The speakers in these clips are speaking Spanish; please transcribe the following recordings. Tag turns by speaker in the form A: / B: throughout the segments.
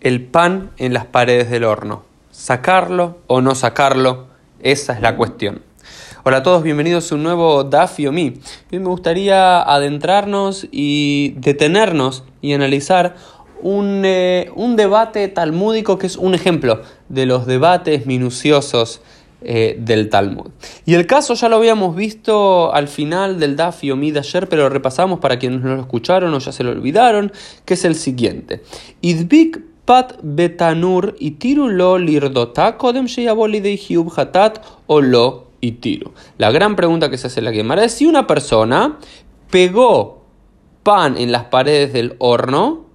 A: el pan en las paredes del horno. ¿Sacarlo o no sacarlo? Esa es la cuestión. Hola a todos, bienvenidos a un nuevo Daf Yomi. Hoy me gustaría adentrarnos y detenernos y analizar un, eh, un debate talmúdico que es un ejemplo de los debates minuciosos eh, del Talmud. Y el caso ya lo habíamos visto al final del Daf Yomi de ayer, pero lo repasamos para quienes no lo escucharon o ya se lo olvidaron, que es el siguiente. Idbik betanur y hatat y. La gran pregunta que se hace en la Gemara es si una persona pegó pan en las paredes del horno,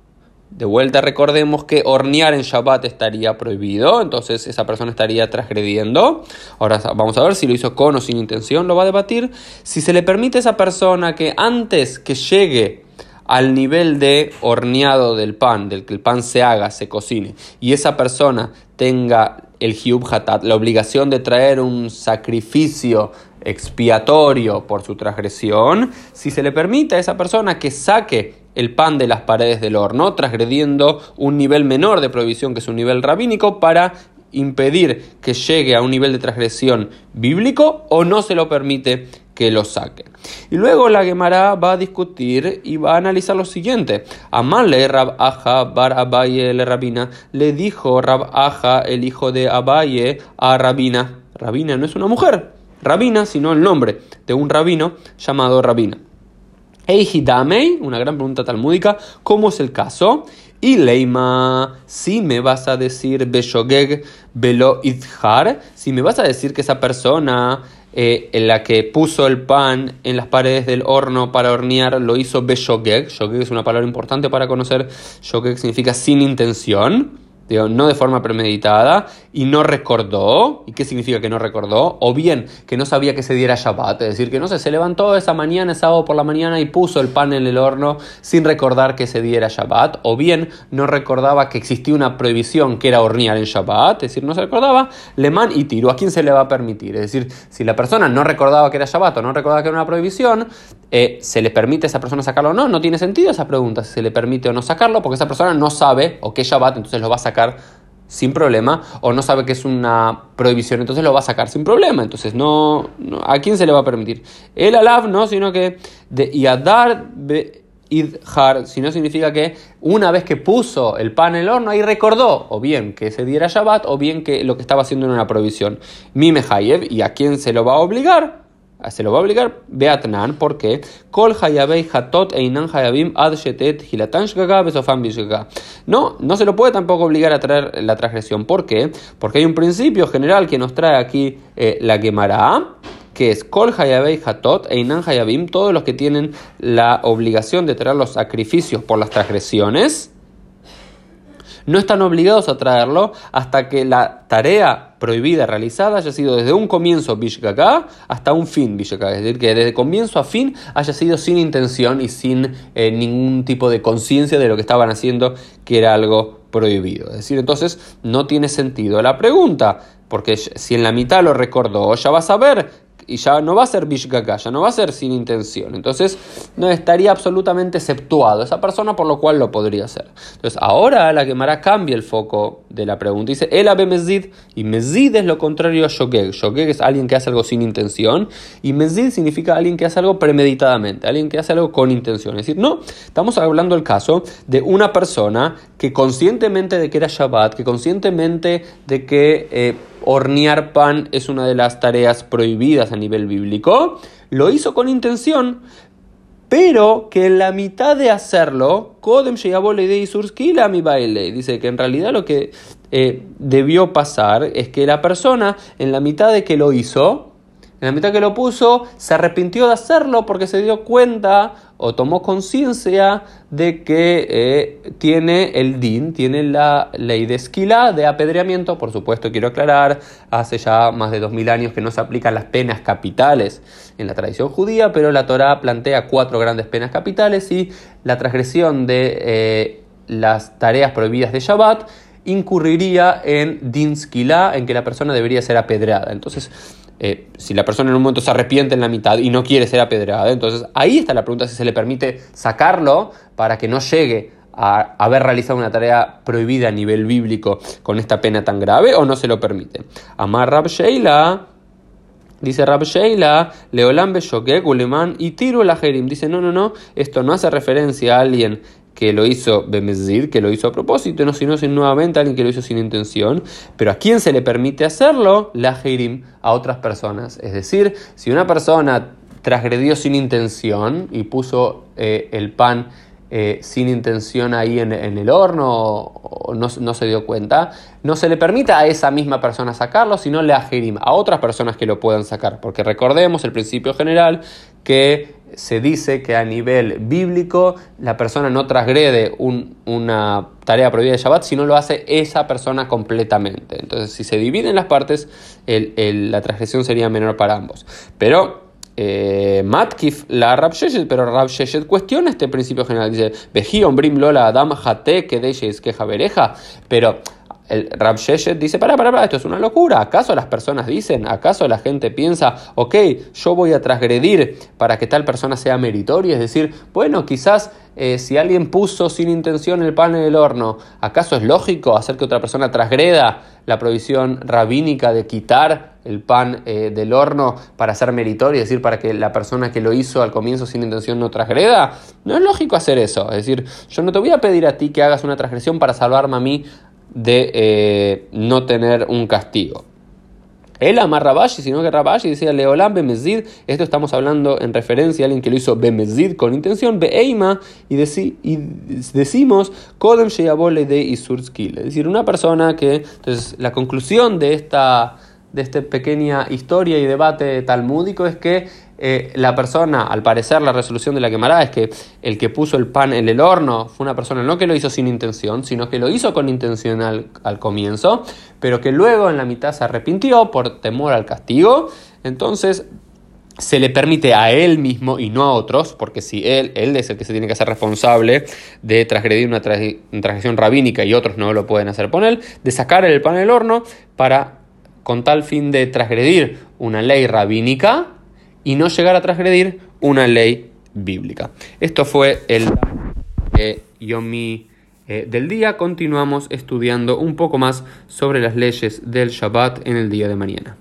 A: de vuelta recordemos que hornear en Shabbat estaría prohibido, entonces esa persona estaría transgrediendo. Ahora vamos a ver si lo hizo con o sin intención, lo va a debatir. Si se le permite a esa persona que antes que llegue al nivel de horneado del pan, del que el pan se haga, se cocine, y esa persona tenga el hiub hatat, la obligación de traer un sacrificio expiatorio por su transgresión, si se le permite a esa persona que saque el pan de las paredes del horno, transgrediendo un nivel menor de prohibición que es un nivel rabínico para impedir que llegue a un nivel de transgresión bíblico o no se lo permite que lo saque. Y luego la Gemara va a discutir y va a analizar lo siguiente. Amale Rab Aja bar Abaye le Rabina le dijo Rab Aja, el hijo de Abaye, a Rabina. Rabina no es una mujer, Rabina, sino el nombre de un rabino llamado Rabina. Eihidamei, una gran pregunta talmúdica, ¿cómo es el caso? Y Leima, si me vas a decir Beshogeg Belo Idhar, si me vas a decir que esa persona eh, en la que puso el pan en las paredes del horno para hornear lo hizo Beshogeg, Shogeg es una palabra importante para conocer, Shogeg significa sin intención no de forma premeditada, y no recordó. ¿Y qué significa que no recordó? O bien que no sabía que se diera Shabbat, es decir, que no sé, se levantó esa mañana, sábado por la mañana, y puso el pan en el horno sin recordar que se diera Shabbat. O bien no recordaba que existía una prohibición que era hornear en Shabbat, es decir, no se recordaba. Leman y tiro, ¿a quién se le va a permitir? Es decir, si la persona no recordaba que era Shabbat o no recordaba que era una prohibición, eh, ¿se le permite a esa persona sacarlo o no? No tiene sentido esa pregunta, si se le permite o no sacarlo, porque esa persona no sabe o qué es Shabbat, entonces lo va a sacar sin problema o no sabe que es una prohibición, entonces lo va a sacar sin problema. Entonces, no, ¿a quién se le va a permitir? El alaf no, sino que de yadar idhar, si no significa que una vez que puso el pan en el horno, ahí recordó, o bien que se diera Shabbat, o bien que lo que estaba haciendo era una prohibición. Mime ¿y a quién se lo va a obligar? Se lo va a obligar Beatnan, porque Kol Hatot Einan Hayabim Ad Shetet Hilatan Besofan No, no se lo puede tampoco obligar a traer la transgresión. ¿Por qué? Porque hay un principio general que nos trae aquí eh, la Gemara, que es Kol Hayabei Hatot Einan Hayabim, todos los que tienen la obligación de traer los sacrificios por las transgresiones no están obligados a traerlo hasta que la tarea prohibida realizada haya sido desde un comienzo Bishgaga hasta un fin Bishgaga, es decir, que desde comienzo a fin haya sido sin intención y sin eh, ningún tipo de conciencia de lo que estaban haciendo, que era algo prohibido. Es decir, entonces no tiene sentido la pregunta, porque si en la mitad lo recordó, ya vas a ver y ya no va a ser Bishgaka, ya no va a ser sin intención. Entonces, no estaría absolutamente exceptuado esa persona, por lo cual lo podría hacer. Entonces, ahora la Gemara cambia el foco de la pregunta. Dice, el abe mezid, y mezid es lo contrario a shogeg. Shogeg es alguien que hace algo sin intención, y mezid significa alguien que hace algo premeditadamente, alguien que hace algo con intención. Es decir, no, estamos hablando del caso de una persona que conscientemente de que era Shabbat, que conscientemente de que... Eh, hornear pan es una de las tareas prohibidas a nivel bíblico, lo hizo con intención, pero que en la mitad de hacerlo, Kodem mi baile, dice que en realidad lo que eh, debió pasar es que la persona en la mitad de que lo hizo, en la mitad que lo puso, se arrepintió de hacerlo porque se dio cuenta o tomó conciencia de que eh, tiene el DIN, tiene la ley de esquila de apedreamiento. Por supuesto, quiero aclarar, hace ya más de 2000 años que no se aplican las penas capitales en la tradición judía, pero la Torah plantea cuatro grandes penas capitales y la transgresión de eh, las tareas prohibidas de Shabbat incurriría en din skila, en que la persona debería ser apedreada. Entonces, eh, si la persona en un momento se arrepiente en la mitad y no quiere ser apedreada, entonces ahí está la pregunta si se le permite sacarlo para que no llegue a haber realizado una tarea prohibida a nivel bíblico con esta pena tan grave o no se lo permite. Amar Rab Sheila, dice Rab Sheila, Leolam Beshogeg, Uleman y Tiro la Jerim. Dice, no, no, no, esto no hace referencia a alguien que lo hizo Bemezid, que lo hizo a propósito, no, sino sin nuevamente alguien que lo hizo sin intención. Pero ¿a quién se le permite hacerlo? La Jerim, a otras personas. Es decir, si una persona transgredió sin intención y puso eh, el pan eh, sin intención ahí en, el horno o, no, se dio cuenta, no se le permite a esa misma persona sacarlo, sino le ajerim a otras personas que lo puedan sacar. Porque recordemos el principio general que se dice que a nivel bíblico la persona no transgrede una tarea prohibida de Shabbat, sino lo hace esa persona completamente. Entonces, si se dividen las partes, la transgresión sería menor para ambos. Pero eh, Matkif la Rab pero Rab cuestiona este principio general. Dice, Veji ombrim lola adam jate que es queja vereja, pero el Rab dice, para, para, para, esto es una locura. ¿Acaso las personas dicen, acaso la gente piensa, ok, yo voy a transgredir para que tal persona sea meritoria? Es decir, bueno, quizás eh, si alguien puso sin intención el pan en el horno, ¿acaso es lógico hacer que otra persona transgreda la provisión rabínica de quitar el pan eh, del horno para ser meritorio, es decir, para que la persona que lo hizo al comienzo sin intención no transgreda? No es lógico hacer eso. Es decir, yo no te voy a pedir a ti que hagas una transgresión para salvarme a mí de eh, no tener un castigo. Él ama Rabashi, sino que Rabashi decía Leolam Bemezid, esto estamos hablando en referencia a alguien que lo hizo Bemezid con intención, Beeima, y, y decimos Kodem Sheyabole de Isurskil, es decir, una persona que, entonces la conclusión de esta, de esta pequeña historia y debate talmúdico es que eh, la persona, al parecer la resolución de la quemará es que el que puso el pan en el horno fue una persona no que lo hizo sin intención, sino que lo hizo con intención al, comienzo, pero que luego en la mitad se arrepintió por temor al castigo, entonces se le permite a él mismo y no a otros, porque si él, él es el que se tiene que hacer responsable de transgredir una, transgresión rabínica y otros no lo pueden hacer por él, de sacar el pan del horno para, con tal fin de transgredir una ley rabínica, y no llegar a transgredir una ley bíblica. Esto fue el Yomi eh, del día. Continuamos estudiando un poco más sobre las leyes del Shabbat en el día de mañana.